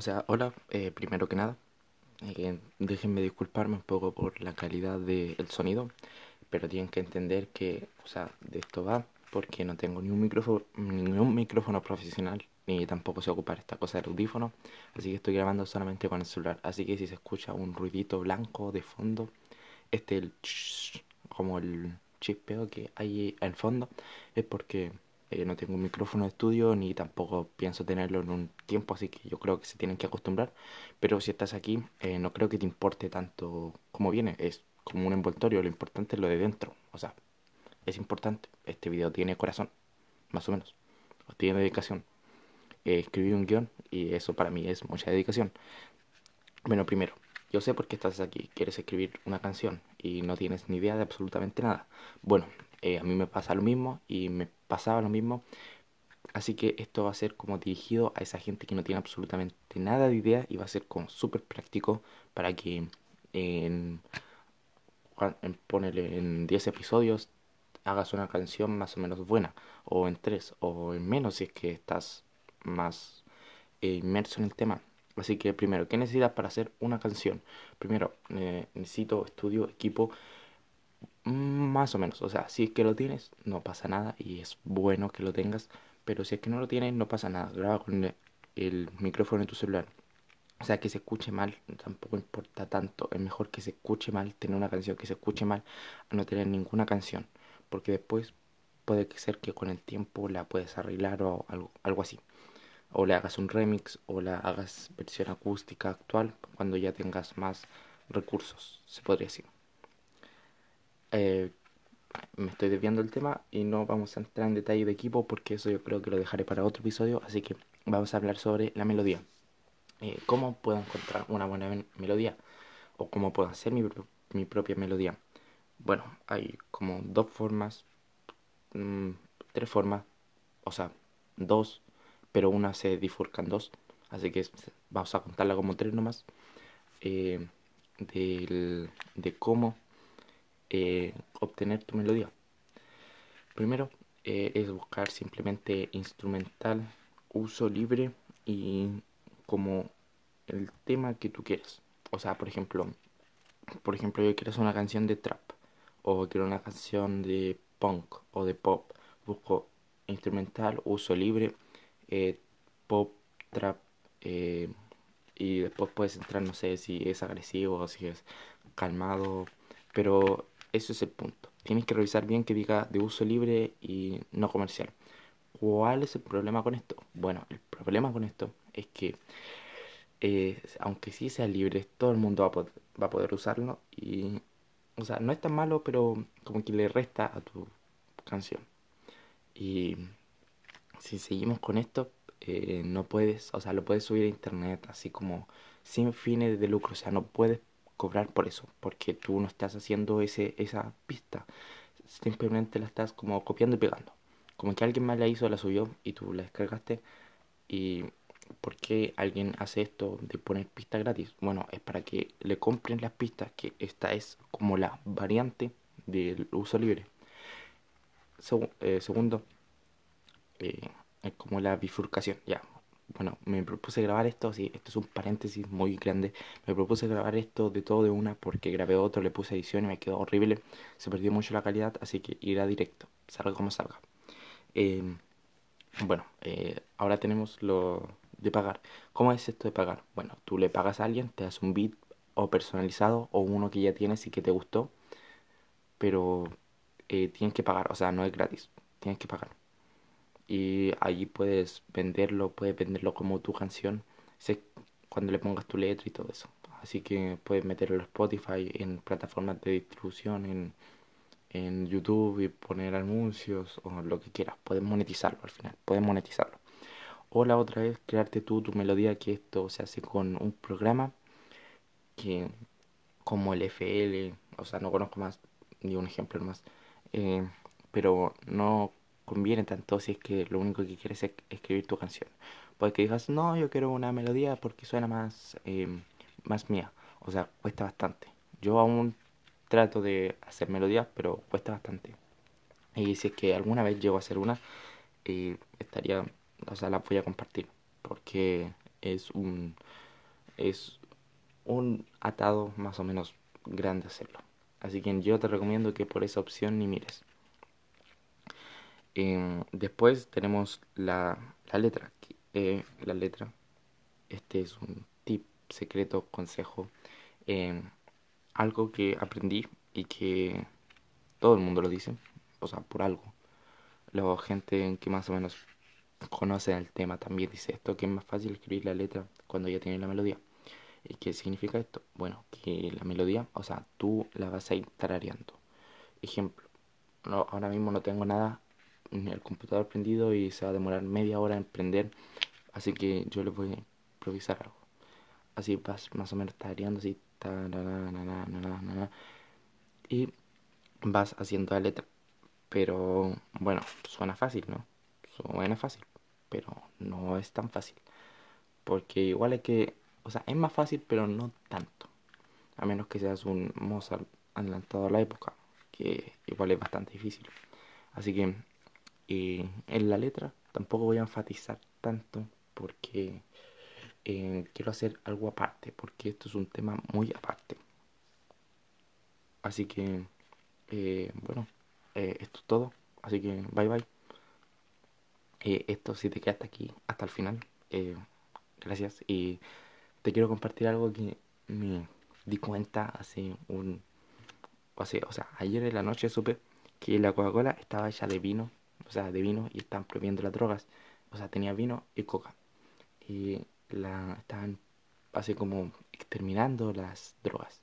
O sea, hola, eh, primero que nada, eh, déjenme disculparme un poco por la calidad del sonido, pero tienen que entender que, o sea, de esto va porque no tengo ni un micrófono, ni un micrófono profesional, ni tampoco sé ocupar esta cosa del audífono, así que estoy grabando solamente con el celular. Así que si se escucha un ruidito blanco de fondo, este el como el chispeo que hay al fondo, es porque eh, no tengo un micrófono de estudio ni tampoco pienso tenerlo en un tiempo, así que yo creo que se tienen que acostumbrar. Pero si estás aquí, eh, no creo que te importe tanto como viene, es como un envoltorio, lo importante es lo de dentro. O sea, es importante. Este video tiene corazón, más o menos, o tiene dedicación. Eh, escribí un guion y eso para mí es mucha dedicación. Bueno, primero, yo sé por qué estás aquí. Quieres escribir una canción y no tienes ni idea de absolutamente nada. Bueno, eh, a mí me pasa lo mismo y me pasaba lo mismo. Así que esto va a ser como dirigido a esa gente que no tiene absolutamente nada de idea y va a ser como súper práctico para que en, en, en 10 episodios hagas una canción más o menos buena o en 3 o en menos si es que estás más eh, inmerso en el tema. Así que primero, ¿qué necesitas para hacer una canción? Primero, eh, necesito estudio, equipo, más o menos, o sea, si es que lo tienes, no pasa nada y es bueno que lo tengas, pero si es que no lo tienes, no pasa nada. Graba con el, micrófono de tu celular. O sea, que se escuche mal, tampoco importa tanto. Es mejor que se escuche mal, tener una canción que se escuche mal, a no tener ninguna canción. Porque después puede ser que con el tiempo la puedes arreglar o algo, algo así. O le hagas un remix o la hagas versión acústica actual cuando ya tengas más recursos, se podría decir. Eh, me estoy desviando del tema y no vamos a entrar en detalle de equipo porque eso yo creo que lo dejaré para otro episodio, así que vamos a hablar sobre la melodía. Eh, ¿Cómo puedo encontrar una buena melodía? ¿O cómo puedo hacer mi, propia melodía? Bueno, hay como dos formas, mm, tres formas, o sea, dos, pero una se bifurcan dos, así que vamos a contarla como tres nomás, eh, de cómo eh, obtener tu melodía. Primero eh, es buscar simplemente instrumental, uso libre y como el tema que tú quieras. O sea, por ejemplo, por ejemplo, yo quiero hacer una canción de trap o quiero una canción de punk o de pop. Busco instrumental, uso libre, eh, pop, trap y después puedes entrar, no sé si es agresivo si es calmado, pero eso es el punto. Tienes que revisar bien que diga de uso libre y no comercial. ¿Cuál es el problema con esto? Bueno, el problema con esto es que eh, aunque sí sea libre, todo el mundo va a, poder, usarlo y, o sea, no es tan malo, pero como que le resta a tu canción. Y si seguimos con esto, eh, no puedes, o sea, lo puedes subir a internet así como sin fines de lucro, o sea, no puedes cobrar por eso, porque tú no estás haciendo ese, esa pista, simplemente la estás como copiando y pegando. Como que alguien más la hizo, la subió y tú la descargaste. ¿Y por qué alguien hace esto de poner pistas gratis? Bueno, es para que le compren las pistas, que esta es como la variante del uso libre. Eh, segundo, eh, es como la bifurcación, ya, bueno, me propuse grabar esto, sí, esto es un paréntesis muy grande, me propuse grabar esto de todo de una porque grabé otro, le puse edición y me quedó horrible, se perdió mucho la calidad, así que irá directo, salga como salga. Em, bueno, eh, ahora tenemos lo de pagar. ¿Cómo es esto de pagar? Bueno, tú le pagas a alguien, te das un beat o personalizado o uno que ya tienes y que te gustó, pero eh, tienes que pagar, o sea, no es gratis, tienes que pagar y allí puedes venderlo, puedes venderlo como tu canción cuando le pongas tu letra y todo eso. Así que puedes meterlo en Spotify, en plataformas de distribución, en, en YouTube y poner anuncios o lo que quieras. Puedes monetizarlo al final, puedes monetizarlo. O la otra es crearte tú tu melodía, que esto se hace con un programa que como el FL, o sea, no conozco más ni un ejemplo más, eh, pero no conviene tanto si es que lo único que quieres es escribir tu canción. Puede que digas, no, yo quiero una melodía porque suena más, em, más mía. O sea, cuesta bastante. Yo aún trato de hacer melodías, pero cuesta bastante. Y si es que alguna vez llego a hacer una, eh, estaría, o sea, la voy a compartir. Porque es un es un atado más o menos grande hacerlo. Así que yo te recomiendo que por esa opción ni mires. Em, después tenemos la, la letra. Eh, la letra. Este es un tip, secreto, consejo. Em, algo que aprendí y que todo el mundo lo dice. O sea, por algo. La gente que más o menos conoce el tema también dice esto, que es más fácil escribir la letra cuando ya tiene la melodía. ¿Y qué significa esto? Bueno, que la melodía, o sea, tú la vas a ir tarareando. Ejemplo, ahora mismo no tengo nada el computador prendido y se va a demorar media hora en prender, así que yo le voy a improvisar algo. Así vas más o menos tarareando, así, y vas haciendo la letra. Pero bueno, suena fácil, ¿no? Suena fácil, pero no es tan fácil. Porque igual hay que o sea, es más fácil, pero no tanto. A menos que seas un Mozart adelantado a la época, que igual es bastante difícil. Así que eh, en la letra tampoco voy a enfatizar tanto porque eh, quiero hacer algo aparte, porque esto es un tema muy aparte. Así que, eh, bueno, esto es todo. Así que, bye bye. esto si te quedaste aquí hasta el final, gracias y te quiero compartir algo que me di cuenta hace un... O sea, o sea, ayer en la noche supe que la Coca-Cola estaba hecha de vino, o sea, de vino y están prohibiendo las drogas. O sea, tenía vino y coca. Y la estaban así como exterminando las drogas.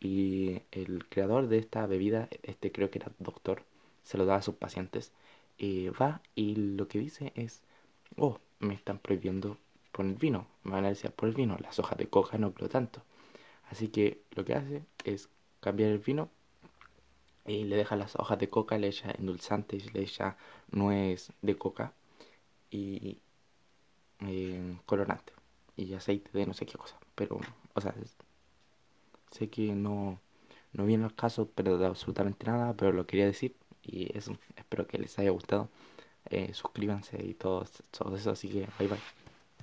Y el creador de esta bebida, este creo que era doctor, se lo daba a sus pacientes. Y va y lo que dice es, oh, me están prohibiendo por el vino. Me van a decir por el vino. Las hojas de coca no creo tanto. Así que lo que hace es cambiar el vino y le deja las hojas de coca, le echa endulzantes, le echa nuez de coca y eh, colorante y aceite de no sé qué cosa. Pero, o sea, sé que no, no viene al caso, pero de absolutamente nada, pero lo quería decir y eso, espero que les haya gustado. Eh, suscríbanse y todo, todo eso, así que bye bye.